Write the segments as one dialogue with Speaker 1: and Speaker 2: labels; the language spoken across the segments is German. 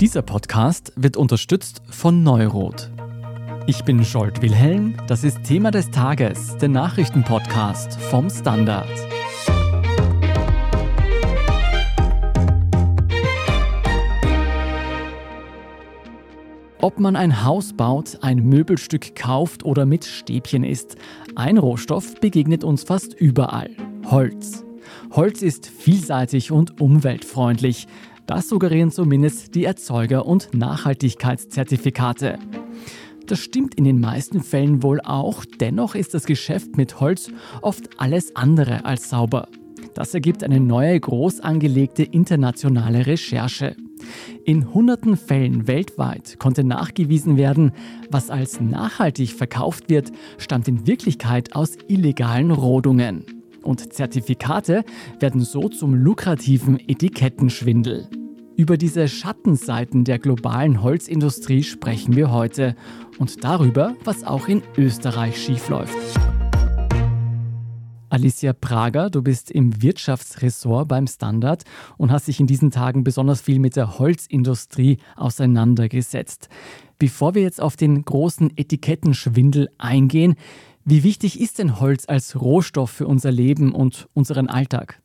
Speaker 1: Dieser Podcast wird unterstützt von Neurot. Ich bin Scholt Wilhelm, das ist Thema des Tages, der Nachrichtenpodcast vom Standard. Ob man ein Haus baut, ein Möbelstück kauft oder mit Stäbchen isst, ein Rohstoff begegnet uns fast überall. Holz. Holz ist vielseitig und umweltfreundlich. Das suggerieren zumindest die Erzeuger- und Nachhaltigkeitszertifikate. Das stimmt in den meisten Fällen wohl auch, dennoch ist das Geschäft mit Holz oft alles andere als sauber. Das ergibt eine neue groß angelegte internationale Recherche. In hunderten Fällen weltweit konnte nachgewiesen werden, was als nachhaltig verkauft wird, stammt in Wirklichkeit aus illegalen Rodungen. Und Zertifikate werden so zum lukrativen Etikettenschwindel. Über diese Schattenseiten der globalen Holzindustrie sprechen wir heute und darüber, was auch in Österreich schiefläuft. Alicia Prager, du bist im Wirtschaftsressort beim Standard und hast dich in diesen Tagen besonders viel mit der Holzindustrie auseinandergesetzt. Bevor wir jetzt auf den großen Etikettenschwindel eingehen, wie wichtig ist denn Holz als Rohstoff für unser Leben und unseren Alltag?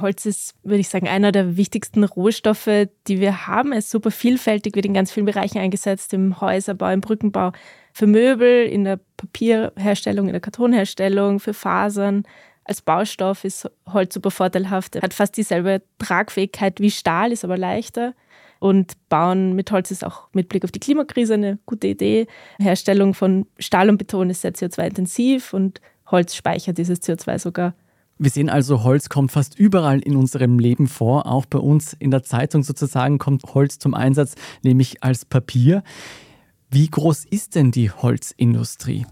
Speaker 2: Holz ist, würde ich sagen, einer der wichtigsten Rohstoffe, die wir haben. Es ist super vielfältig, wird in ganz vielen Bereichen eingesetzt, im Häuserbau, im Brückenbau, für Möbel, in der Papierherstellung, in der Kartonherstellung, für Fasern. Als Baustoff ist Holz super vorteilhaft, hat fast dieselbe Tragfähigkeit wie Stahl, ist aber leichter. Und Bauen mit Holz ist auch mit Blick auf die Klimakrise eine gute Idee. Herstellung von Stahl und Beton ist sehr CO2-intensiv und Holz speichert dieses CO2 sogar.
Speaker 1: Wir sehen also, Holz kommt fast überall in unserem Leben vor. Auch bei uns in der Zeitung sozusagen kommt Holz zum Einsatz, nämlich als Papier. Wie groß ist denn die Holzindustrie?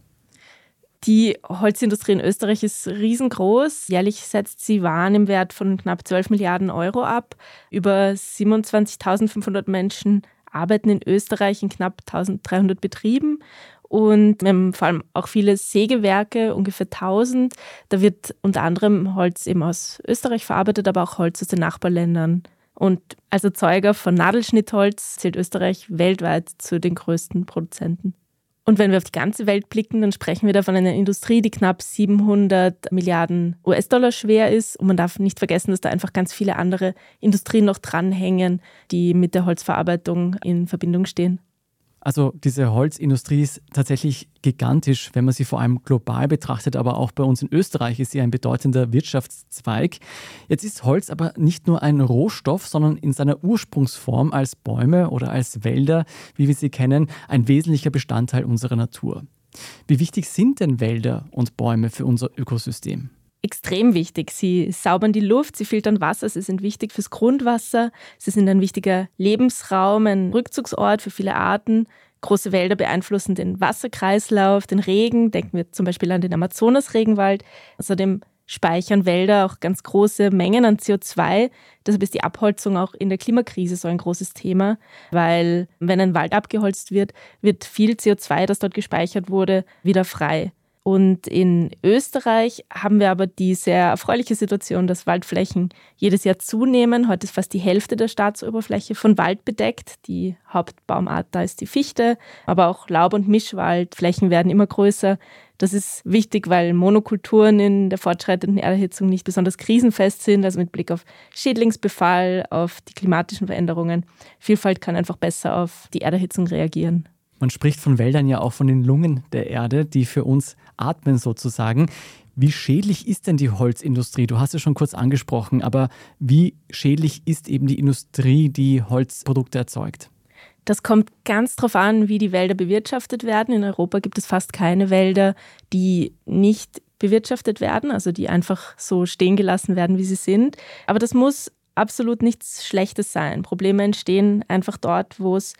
Speaker 2: Die Holzindustrie in Österreich ist riesengroß. Jährlich setzt sie Waren im Wert von knapp 12 Milliarden Euro ab. Über 27.500 Menschen arbeiten in Österreich in knapp 1300 Betrieben. Und wir haben vor allem auch viele Sägewerke, ungefähr 1000. Da wird unter anderem Holz eben aus Österreich verarbeitet, aber auch Holz aus den Nachbarländern. Und als Erzeuger von Nadelschnittholz zählt Österreich weltweit zu den größten Produzenten. Und wenn wir auf die ganze Welt blicken, dann sprechen wir da von einer Industrie, die knapp 700 Milliarden US-Dollar schwer ist. Und man darf nicht vergessen, dass da einfach ganz viele andere Industrien noch dranhängen, die mit der Holzverarbeitung in Verbindung stehen.
Speaker 1: Also diese Holzindustrie ist tatsächlich gigantisch, wenn man sie vor allem global betrachtet, aber auch bei uns in Österreich ist sie ein bedeutender Wirtschaftszweig. Jetzt ist Holz aber nicht nur ein Rohstoff, sondern in seiner Ursprungsform als Bäume oder als Wälder, wie wir sie kennen, ein wesentlicher Bestandteil unserer Natur. Wie wichtig sind denn Wälder und Bäume für unser Ökosystem?
Speaker 2: Extrem wichtig. Sie saubern die Luft, sie filtern Wasser, sie sind wichtig fürs Grundwasser, sie sind ein wichtiger Lebensraum, ein Rückzugsort für viele Arten. Große Wälder beeinflussen den Wasserkreislauf, den Regen. Denken wir zum Beispiel an den Amazonas-Regenwald. Außerdem speichern Wälder auch ganz große Mengen an CO2. Deshalb ist die Abholzung auch in der Klimakrise so ein großes Thema, weil wenn ein Wald abgeholzt wird, wird viel CO2, das dort gespeichert wurde, wieder frei. Und in Österreich haben wir aber die sehr erfreuliche Situation, dass Waldflächen jedes Jahr zunehmen. Heute ist fast die Hälfte der Staatsoberfläche von Wald bedeckt. Die Hauptbaumart da ist die Fichte, aber auch Laub- und Mischwaldflächen werden immer größer. Das ist wichtig, weil Monokulturen in der fortschreitenden Erderhitzung nicht besonders krisenfest sind, also mit Blick auf Schädlingsbefall, auf die klimatischen Veränderungen. Vielfalt kann einfach besser auf die Erderhitzung reagieren.
Speaker 1: Man spricht von Wäldern ja auch von den Lungen der Erde, die für uns atmen sozusagen. Wie schädlich ist denn die Holzindustrie? Du hast es schon kurz angesprochen, aber wie schädlich ist eben die Industrie, die Holzprodukte erzeugt?
Speaker 2: Das kommt ganz darauf an, wie die Wälder bewirtschaftet werden. In Europa gibt es fast keine Wälder, die nicht bewirtschaftet werden, also die einfach so stehen gelassen werden, wie sie sind. Aber das muss absolut nichts Schlechtes sein. Probleme entstehen einfach dort, wo es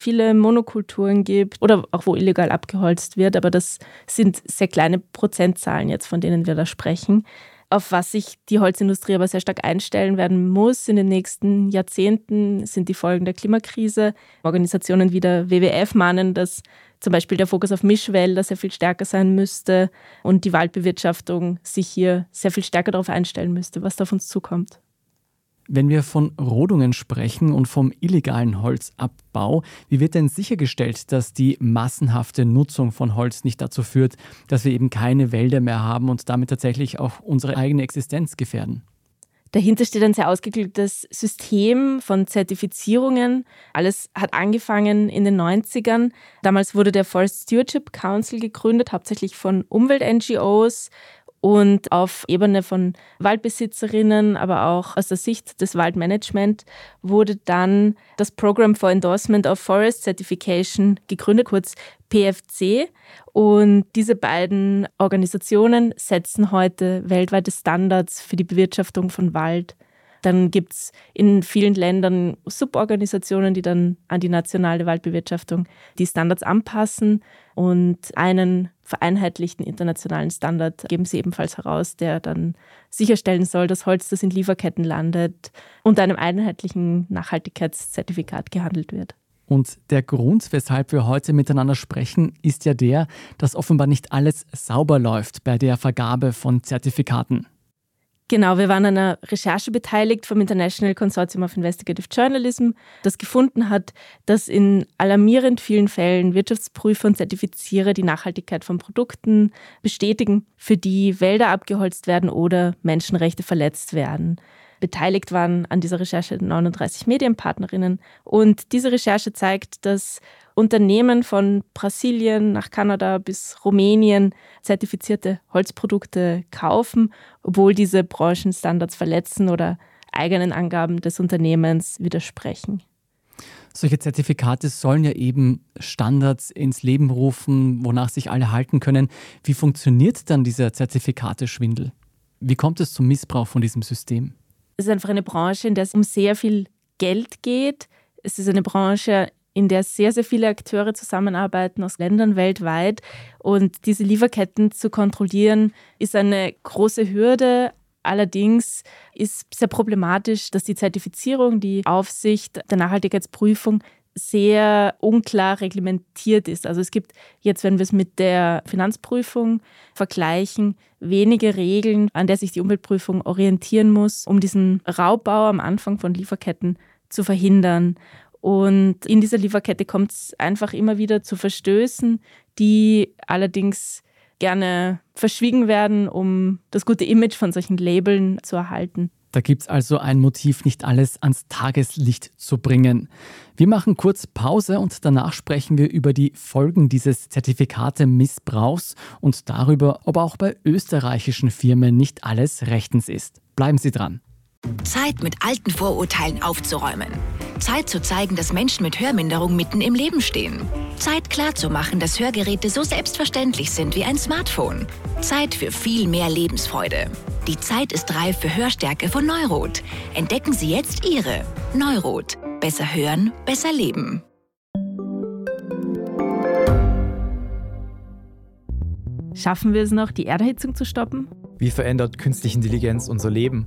Speaker 2: viele Monokulturen gibt oder auch wo illegal abgeholzt wird. Aber das sind sehr kleine Prozentzahlen jetzt, von denen wir da sprechen. Auf was sich die Holzindustrie aber sehr stark einstellen werden muss in den nächsten Jahrzehnten, sind die Folgen der Klimakrise. Organisationen wie der WWF mahnen, dass zum Beispiel der Fokus auf Mischwälder sehr viel stärker sein müsste und die Waldbewirtschaftung sich hier sehr viel stärker darauf einstellen müsste, was da auf uns zukommt.
Speaker 1: Wenn wir von Rodungen sprechen und vom illegalen Holzabbau, wie wird denn sichergestellt, dass die massenhafte Nutzung von Holz nicht dazu führt, dass wir eben keine Wälder mehr haben und damit tatsächlich auch unsere eigene Existenz gefährden?
Speaker 2: Dahinter steht ein sehr ausgeklügeltes System von Zertifizierungen. Alles hat angefangen in den 90ern. Damals wurde der Forest Stewardship Council gegründet, hauptsächlich von Umwelt-NGOs, und auf Ebene von Waldbesitzerinnen, aber auch aus der Sicht des Waldmanagement wurde dann das Program for Endorsement of Forest Certification gegründet, kurz PFC. Und diese beiden Organisationen setzen heute weltweite Standards für die Bewirtschaftung von Wald. Dann gibt es in vielen Ländern Suborganisationen, die dann an die nationale Waldbewirtschaftung die Standards anpassen. Und einen vereinheitlichten internationalen Standard geben sie ebenfalls heraus, der dann sicherstellen soll, dass Holz, das in Lieferketten landet, unter einem einheitlichen Nachhaltigkeitszertifikat gehandelt wird.
Speaker 1: Und der Grund, weshalb wir heute miteinander sprechen, ist ja der, dass offenbar nicht alles sauber läuft bei der Vergabe von Zertifikaten.
Speaker 2: Genau, wir waren an einer Recherche beteiligt vom International Consortium of Investigative Journalism, das gefunden hat, dass in alarmierend vielen Fällen Wirtschaftsprüfer und Zertifizierer die Nachhaltigkeit von Produkten bestätigen, für die Wälder abgeholzt werden oder Menschenrechte verletzt werden. Beteiligt waren an dieser Recherche 39 Medienpartnerinnen. Und diese Recherche zeigt, dass Unternehmen von Brasilien nach Kanada bis Rumänien zertifizierte Holzprodukte kaufen, obwohl diese Branchenstandards verletzen oder eigenen Angaben des Unternehmens widersprechen.
Speaker 1: Solche Zertifikate sollen ja eben Standards ins Leben rufen, wonach sich alle halten können. Wie funktioniert dann dieser Zertifikateschwindel? Wie kommt es zum Missbrauch von diesem System?
Speaker 2: Es ist einfach eine Branche, in der es um sehr viel Geld geht. Es ist eine Branche, in der sehr, sehr viele Akteure zusammenarbeiten aus Ländern weltweit. Und diese Lieferketten zu kontrollieren, ist eine große Hürde. Allerdings ist sehr problematisch, dass die Zertifizierung, die Aufsicht der Nachhaltigkeitsprüfung sehr unklar reglementiert ist. Also es gibt jetzt, wenn wir es mit der Finanzprüfung vergleichen, wenige Regeln, an der sich die Umweltprüfung orientieren muss, um diesen Raubbau am Anfang von Lieferketten zu verhindern. Und in dieser Lieferkette kommt es einfach immer wieder zu Verstößen, die allerdings gerne verschwiegen werden, um das gute Image von solchen Labeln zu erhalten.
Speaker 1: Da gibt es also ein Motiv, nicht alles ans Tageslicht zu bringen. Wir machen kurz Pause und danach sprechen wir über die Folgen dieses Zertifikate-Missbrauchs und darüber, ob auch bei österreichischen Firmen nicht alles rechtens ist. Bleiben Sie dran.
Speaker 3: Zeit, mit alten Vorurteilen aufzuräumen. Zeit zu zeigen, dass Menschen mit Hörminderung mitten im Leben stehen. Zeit klarzumachen, dass Hörgeräte so selbstverständlich sind wie ein Smartphone. Zeit für viel mehr Lebensfreude. Die Zeit ist reif für Hörstärke von Neurot. Entdecken Sie jetzt Ihre Neurot. Besser hören, besser leben.
Speaker 2: Schaffen wir es noch, die Erderhitzung zu stoppen?
Speaker 4: Wie verändert künstliche Intelligenz unser Leben?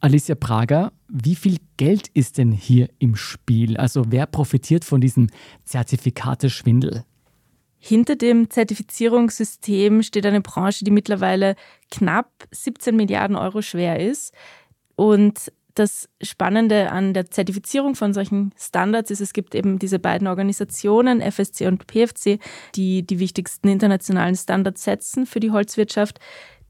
Speaker 1: Alicia Prager, wie viel Geld ist denn hier im Spiel? Also wer profitiert von diesem Zertifikateschwindel?
Speaker 2: Hinter dem Zertifizierungssystem steht eine Branche, die mittlerweile knapp 17 Milliarden Euro schwer ist. Und das Spannende an der Zertifizierung von solchen Standards ist, es gibt eben diese beiden Organisationen, FSC und PFC, die die wichtigsten internationalen Standards setzen für die Holzwirtschaft.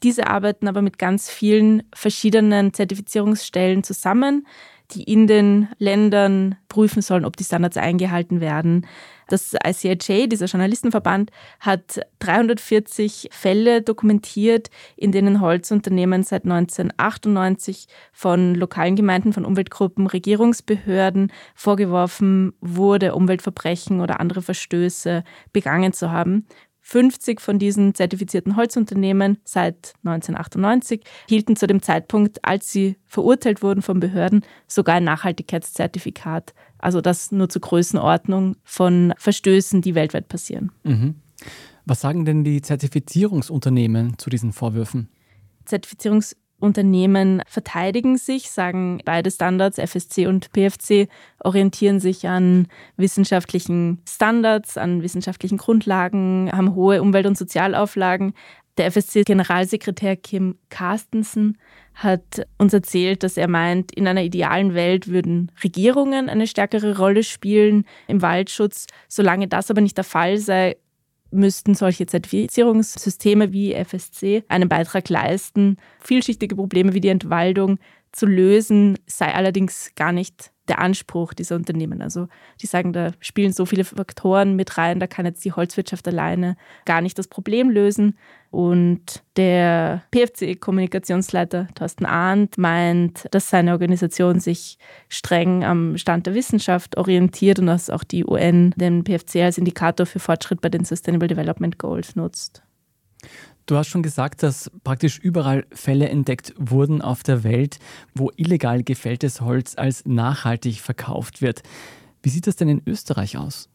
Speaker 2: Diese arbeiten aber mit ganz vielen verschiedenen Zertifizierungsstellen zusammen, die in den Ländern prüfen sollen, ob die Standards eingehalten werden. Das ICIJ, dieser Journalistenverband, hat 340 Fälle dokumentiert, in denen Holzunternehmen seit 1998 von lokalen Gemeinden, von Umweltgruppen, Regierungsbehörden vorgeworfen wurde, Umweltverbrechen oder andere Verstöße begangen zu haben. 50 von diesen zertifizierten Holzunternehmen seit 1998 hielten zu dem Zeitpunkt, als sie verurteilt wurden von Behörden, sogar ein Nachhaltigkeitszertifikat Also das nur zur Größenordnung von Verstößen, die weltweit passieren.
Speaker 1: Mhm. Was sagen denn die Zertifizierungsunternehmen zu diesen Vorwürfen?
Speaker 2: Zertifizierungsunternehmen verteidigen sich, sagen beide Standards, FSC und PFC, orientieren sich an wissenschaftlichen Standards, an wissenschaftlichen Grundlagen, haben hohe Umwelt- und Sozialauflagen. Der FSC-Generalsekretär Kim Carstensen hat uns erzählt, dass er meint, in einer idealen Welt würden Regierungen eine stärkere Rolle spielen im Waldschutz. Solange das aber nicht der Fall sei, müssten solche Zertifizierungssysteme wie FSC einen Beitrag leisten, vielschichtige Probleme wie die Entwaldung zu lösen, sei allerdings gar nicht der Anspruch dieser Unternehmen. Also die sagen, da spielen so viele Faktoren mit rein, da kann jetzt die Holzwirtschaft alleine gar nicht das Problem lösen. Und der PFC-Kommunikationsleiter Thorsten Arndt meint, dass seine Organisation sich streng am Stand der Wissenschaft orientiert und dass auch die UN den PFC als Indikator für Fortschritt bei den Sustainable Development Goals nutzt.
Speaker 1: Du hast schon gesagt, dass praktisch überall Fälle entdeckt wurden auf der Welt, wo illegal gefälltes Holz als nachhaltig verkauft wird. Wie sieht das denn in Österreich aus?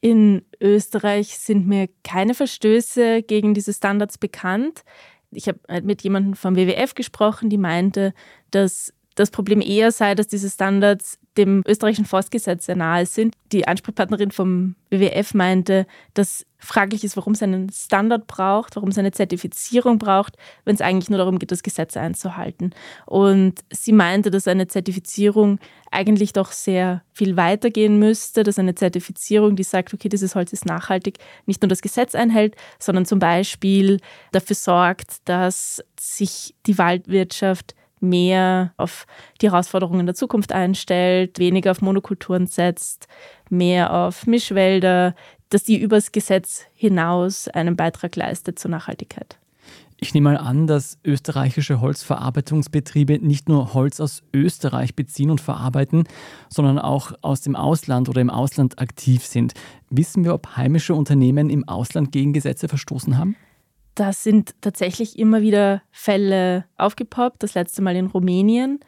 Speaker 2: In Österreich sind mir keine Verstöße gegen diese Standards bekannt. Ich habe mit jemandem vom WWF gesprochen, die meinte, dass das Problem eher sei, dass diese Standards dem österreichischen Forstgesetz sehr nahe sind. Die Ansprechpartnerin vom WWF meinte, dass fraglich ist, warum es einen Standard braucht, warum es eine Zertifizierung braucht, wenn es eigentlich nur darum geht, das Gesetz einzuhalten. Und sie meinte, dass eine Zertifizierung eigentlich doch sehr viel weiter gehen müsste, dass eine Zertifizierung, die sagt, okay, dieses Holz ist nachhaltig, nicht nur das Gesetz einhält, sondern zum Beispiel dafür sorgt, dass sich die Waldwirtschaft mehr auf die Herausforderungen der Zukunft einstellt, weniger auf Monokulturen setzt, mehr auf Mischwälder, dass die übers Gesetz hinaus einen Beitrag leistet zur Nachhaltigkeit.
Speaker 1: Ich nehme mal an, dass österreichische Holzverarbeitungsbetriebe nicht nur Holz aus Österreich beziehen und verarbeiten, sondern auch aus dem Ausland oder im Ausland aktiv sind. Wissen wir, ob heimische Unternehmen im Ausland gegen Gesetze verstoßen haben?
Speaker 2: Da sind tatsächlich immer wieder Fälle aufgepoppt, das letzte Mal in Rumänien.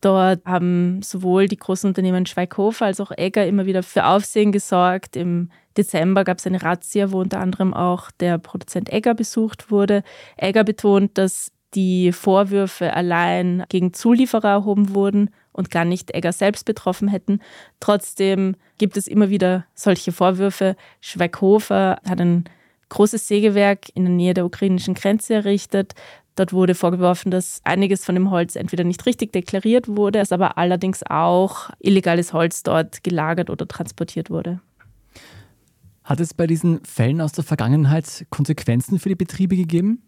Speaker 2: Dort haben sowohl die großen Unternehmen Schweighofer als auch Egger immer wieder für Aufsehen gesorgt. Im Dezember gab es eine Razzia, wo unter anderem auch der Produzent Egger besucht wurde. Egger betont, dass die Vorwürfe allein gegen Zulieferer erhoben wurden und gar nicht Egger selbst betroffen hätten. Trotzdem gibt es immer wieder solche Vorwürfe. Schweighofer hat ein großes Sägewerk in der Nähe der ukrainischen Grenze errichtet. Dort wurde vorgeworfen, dass einiges von dem Holz entweder nicht richtig deklariert wurde, es aber allerdings auch illegales Holz dort gelagert oder transportiert wurde.
Speaker 1: Hat es bei diesen Fällen aus der Vergangenheit Konsequenzen für die Betriebe gegeben?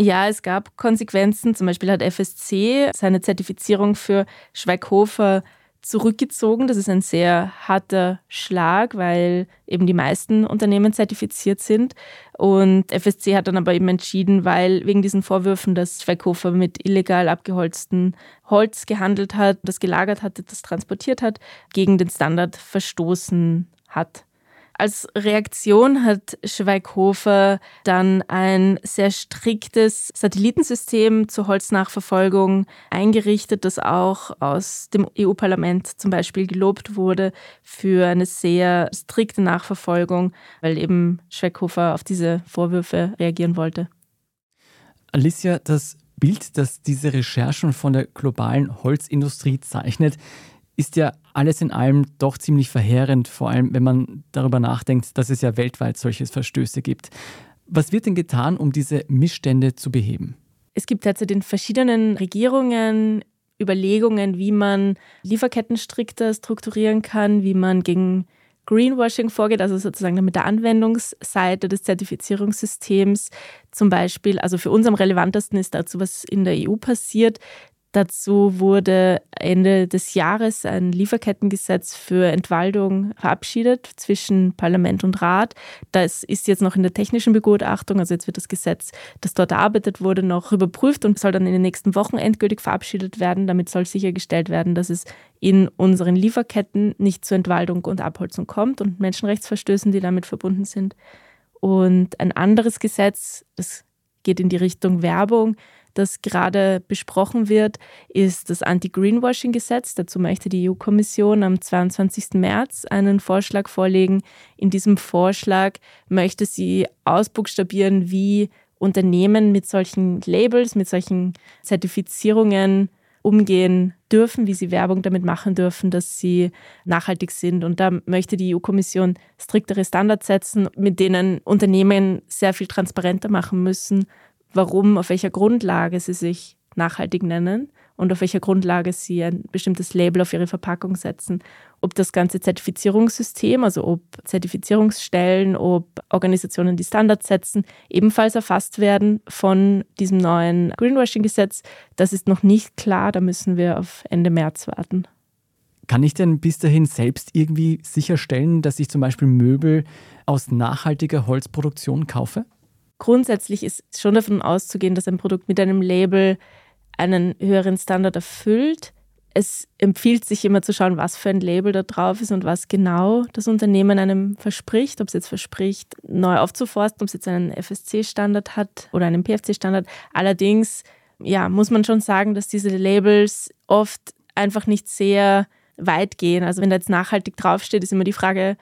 Speaker 2: Ja, es gab Konsequenzen. Zum Beispiel hat FSC seine Zertifizierung für Schweighofer zurückgezogen. Das ist ein sehr harter Schlag, weil eben die meisten Unternehmen zertifiziert sind. Und FSC hat dann aber eben entschieden, weil wegen diesen Vorwürfen, dass Schweighofer mit illegal abgeholztem Holz gehandelt hat, das gelagert hatte, das transportiert hat, gegen den Standard verstoßen hat. Als Reaktion hat Schweighofer dann ein sehr striktes Satellitensystem zur Holznachverfolgung eingerichtet, das auch aus dem EU-Parlament zum Beispiel gelobt wurde für eine sehr strikte Nachverfolgung, weil eben Schweighofer auf diese Vorwürfe reagieren wollte.
Speaker 1: Alicia, das Bild, das diese Recherchen von der globalen Holzindustrie zeichnet, ist ja alles in allem doch ziemlich verheerend, vor allem wenn man darüber nachdenkt, dass es ja weltweit solche Verstöße gibt. Was wird denn getan, um diese Missstände zu beheben?
Speaker 2: Es gibt derzeit in verschiedenen Regierungen Überlegungen, wie man Lieferketten strikter strukturieren kann, wie man gegen Greenwashing vorgeht, also sozusagen mit der Anwendungsseite des Zertifizierungssystems. Zum Beispiel, also für uns am relevantesten ist dazu, was in der EU passiert. Dazu wurde Ende des Jahres ein Lieferkettengesetz für Entwaldung verabschiedet zwischen Parlament und Rat. Das ist jetzt noch in der technischen Begutachtung, also jetzt wird das Gesetz, das dort erarbeitet wurde, noch überprüft und soll dann in den nächsten Wochen endgültig verabschiedet werden. Damit soll sichergestellt werden, dass es in unseren Lieferketten nicht zu Entwaldung und Abholzung kommt und Menschenrechtsverstößen, die damit verbunden sind. Und ein anderes Gesetz, das geht in die Richtung Werbung, das gerade besprochen wird, ist das Anti-Greenwashing-Gesetz. Dazu möchte die EU-Kommission am 22. März einen Vorschlag vorlegen. In diesem Vorschlag möchte sie ausbuchstabieren, wie Unternehmen mit solchen Labels, mit solchen Zertifizierungen umgehen dürfen, wie sie Werbung damit machen dürfen, dass sie nachhaltig sind. Und da möchte die EU-Kommission striktere Standards setzen, mit denen Unternehmen sehr viel transparenter machen müssen, warum, auf welcher Grundlage sie sich nachhaltig nennen und auf welcher Grundlage sie ein bestimmtes Label auf ihre Verpackung setzen. Ob das ganze Zertifizierungssystem, also ob Zertifizierungsstellen, ob Organisationen, die Standards setzen, ebenfalls erfasst werden von diesem neuen Greenwashing-Gesetz, das ist noch nicht klar. Da müssen wir auf Ende März warten.
Speaker 1: Kann ich denn bis dahin selbst irgendwie sicherstellen, dass ich zum Beispiel Möbel aus nachhaltiger Holzproduktion kaufe?
Speaker 2: Grundsätzlich ist schon davon auszugehen, dass ein Produkt mit einem Label einen höheren Standard erfüllt. Es empfiehlt sich immer zu schauen, was für ein Label da drauf ist und was genau das Unternehmen einem verspricht. Ob es jetzt verspricht, neu aufzuforsten, ob es jetzt einen FSC-Standard hat oder einen PFC-Standard. Allerdings ja, muss man schon sagen, dass diese Labels oft einfach nicht sehr weit gehen. Also wenn da jetzt nachhaltig draufsteht, ist immer die Frage,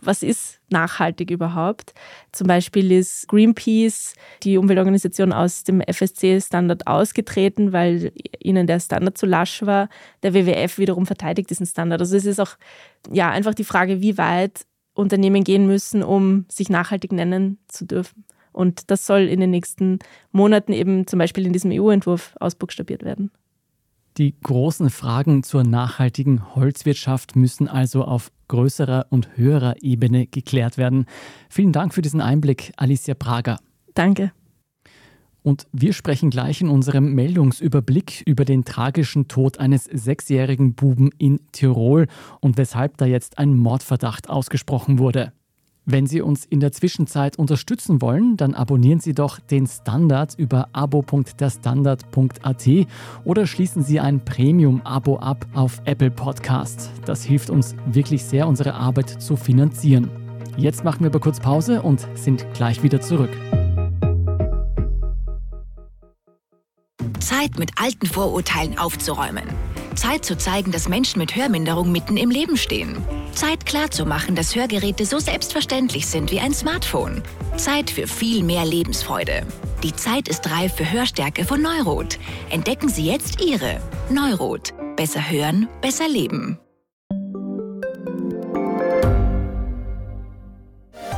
Speaker 2: was ist nachhaltig überhaupt? Zum Beispiel ist Greenpeace, die Umweltorganisation, aus dem FSC-Standard ausgetreten, weil ihnen der Standard zu lasch war. Der WWF wiederum verteidigt diesen Standard. Also es ist auch ja, einfach die Frage, wie weit Unternehmen gehen müssen, um sich nachhaltig nennen zu dürfen. Und das soll in den nächsten Monaten eben zum Beispiel in diesem EU-Entwurf ausbuchstabiert werden.
Speaker 1: Die großen Fragen zur nachhaltigen Holzwirtschaft müssen also auf größerer und höherer Ebene geklärt werden. Vielen Dank für diesen Einblick, Alicia Prager.
Speaker 2: Danke.
Speaker 1: Und wir sprechen gleich in unserem Meldungsüberblick über den tragischen Tod eines sechsjährigen Buben in Tirol und weshalb da jetzt ein Mordverdacht ausgesprochen wurde. Wenn Sie uns in der Zwischenzeit unterstützen wollen, dann abonnieren Sie doch den Standard über abo.derstandard.at oder schließen Sie ein Premium-Abo ab auf Apple Podcast. Das hilft uns wirklich sehr, unsere Arbeit zu finanzieren. Jetzt machen wir aber kurz Pause und sind gleich wieder zurück.
Speaker 3: Zeit, mit alten Vorurteilen aufzuräumen. Zeit zu zeigen, dass Menschen mit Hörminderung mitten im Leben stehen. Zeit klarzumachen, dass Hörgeräte so selbstverständlich sind wie ein Smartphone. Zeit für viel mehr Lebensfreude. Die Zeit ist reif für Hörstärke von Neurot. Entdecken Sie jetzt Ihre. Neurot. Besser hören, besser leben.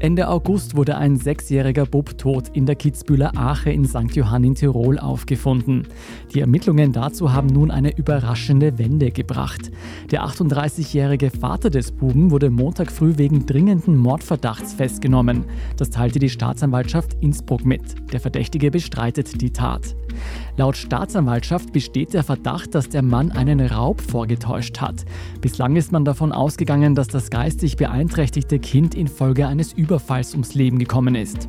Speaker 1: Ende August wurde ein sechsjähriger Bub tot in der Kitzbühler Ache in St. Johann in Tirol aufgefunden. Die Ermittlungen dazu haben nun eine überraschende Wende gebracht. Der 38-jährige Vater des Buben wurde Montag früh wegen dringenden Mordverdachts festgenommen. Das teilte die Staatsanwaltschaft Innsbruck mit. Der Verdächtige bestreitet die Tat. Laut Staatsanwaltschaft besteht der Verdacht, dass der Mann einen Raub vorgetäuscht hat. Bislang ist man davon ausgegangen, dass das geistig beeinträchtigte Kind infolge eines Überfalls ums Leben gekommen ist.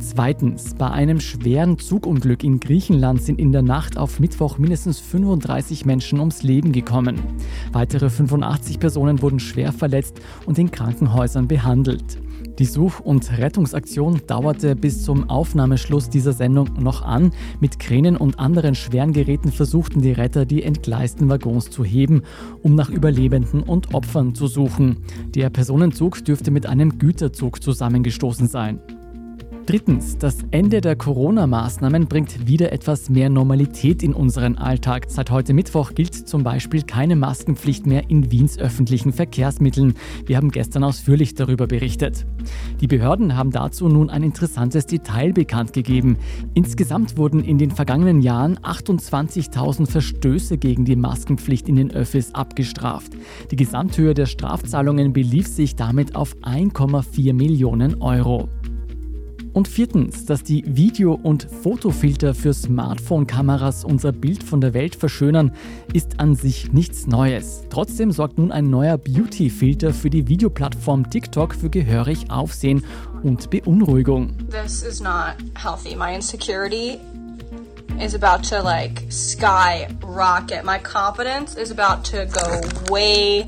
Speaker 1: Zweitens, bei einem schweren Zugunglück in Griechenland sind in der Nacht auf Mittwoch mindestens 35 Menschen ums Leben gekommen. Weitere 85 Personen wurden schwer verletzt und in Krankenhäusern behandelt. Die Such- und Rettungsaktion dauerte bis zum Aufnahmeschluss dieser Sendung noch an. Mit Kränen und anderen schweren Geräten versuchten die Retter, die entgleisten Waggons zu heben, um nach Überlebenden und Opfern zu suchen. Der Personenzug dürfte mit einem Güterzug zusammengestoßen sein. Drittens, das Ende der Corona-Maßnahmen bringt wieder etwas mehr Normalität in unseren Alltag. Seit heute Mittwoch gilt zum Beispiel keine Maskenpflicht mehr in Wiens öffentlichen Verkehrsmitteln. Wir haben gestern ausführlich darüber berichtet. Die Behörden haben dazu nun ein interessantes Detail bekannt gegeben. Insgesamt wurden in den vergangenen Jahren 28.000 Verstöße gegen die Maskenpflicht in den Öffis abgestraft. Die Gesamthöhe der Strafzahlungen belief sich damit auf 1,4 Millionen Euro. Und viertens, dass die Video- und Fotofilter für Smartphone-Kameras unser Bild von der Welt verschönern, ist an sich nichts Neues. Trotzdem sorgt nun ein neuer Beauty-Filter für die Videoplattform TikTok für gehörig Aufsehen und Beunruhigung.
Speaker 5: This is not healthy. My insecurity is about to like skyrocket. My confidence is about to go way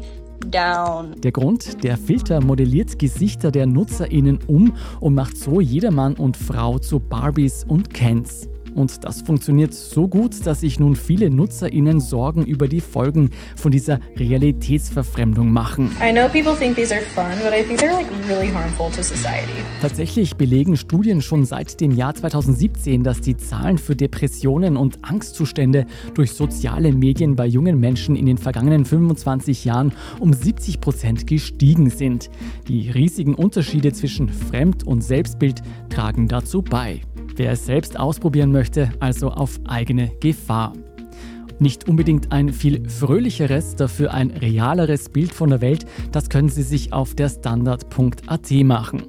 Speaker 5: down.
Speaker 1: Der Grund, der Filter modelliert Gesichter der NutzerInnen um und macht so jedermann und Frau zu Barbies und Kens. Und das funktioniert so gut, dass sich nun viele NutzerInnen Sorgen über die Folgen von dieser Realitätsverfremdung machen. Tatsächlich belegen Studien schon seit dem Jahr 2017, dass die Zahlen für Depressionen und Angstzustände durch soziale Medien bei jungen Menschen in den vergangenen 25 Jahren um 70 Prozent gestiegen sind. Die riesigen Unterschiede zwischen Fremd- und Selbstbild tragen dazu bei. Wer es selbst ausprobieren möchte, also auf eigene Gefahr. Nicht unbedingt ein viel fröhlicheres, dafür ein realeres Bild von der Welt, das können Sie sich auf der Standard.at machen.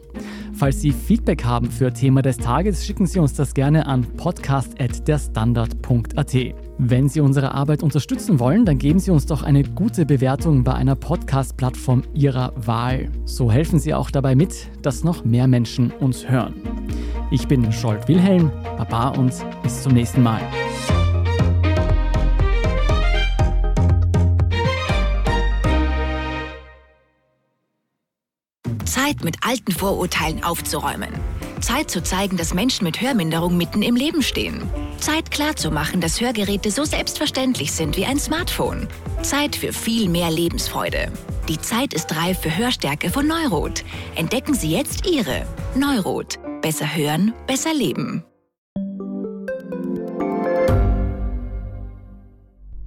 Speaker 1: Falls Sie Feedback haben für Thema des Tages, schicken Sie uns das gerne an podcast.derstandard.at. Wenn Sie unsere Arbeit unterstützen wollen, dann geben Sie uns doch eine gute Bewertung bei einer Podcast-Plattform Ihrer Wahl. So helfen Sie auch dabei mit, dass noch mehr Menschen uns hören. Ich bin Scholt Wilhelm, Baba und bis zum nächsten Mal.
Speaker 3: Zeit, mit alten Vorurteilen aufzuräumen. Zeit zu zeigen, dass Menschen mit Hörminderung mitten im Leben stehen. Zeit klarzumachen, dass Hörgeräte so selbstverständlich sind wie ein Smartphone. Zeit für viel mehr Lebensfreude. Die Zeit ist reif für Hörstärke von Neurot. Entdecken Sie jetzt Ihre Neurot. Besser hören, besser leben.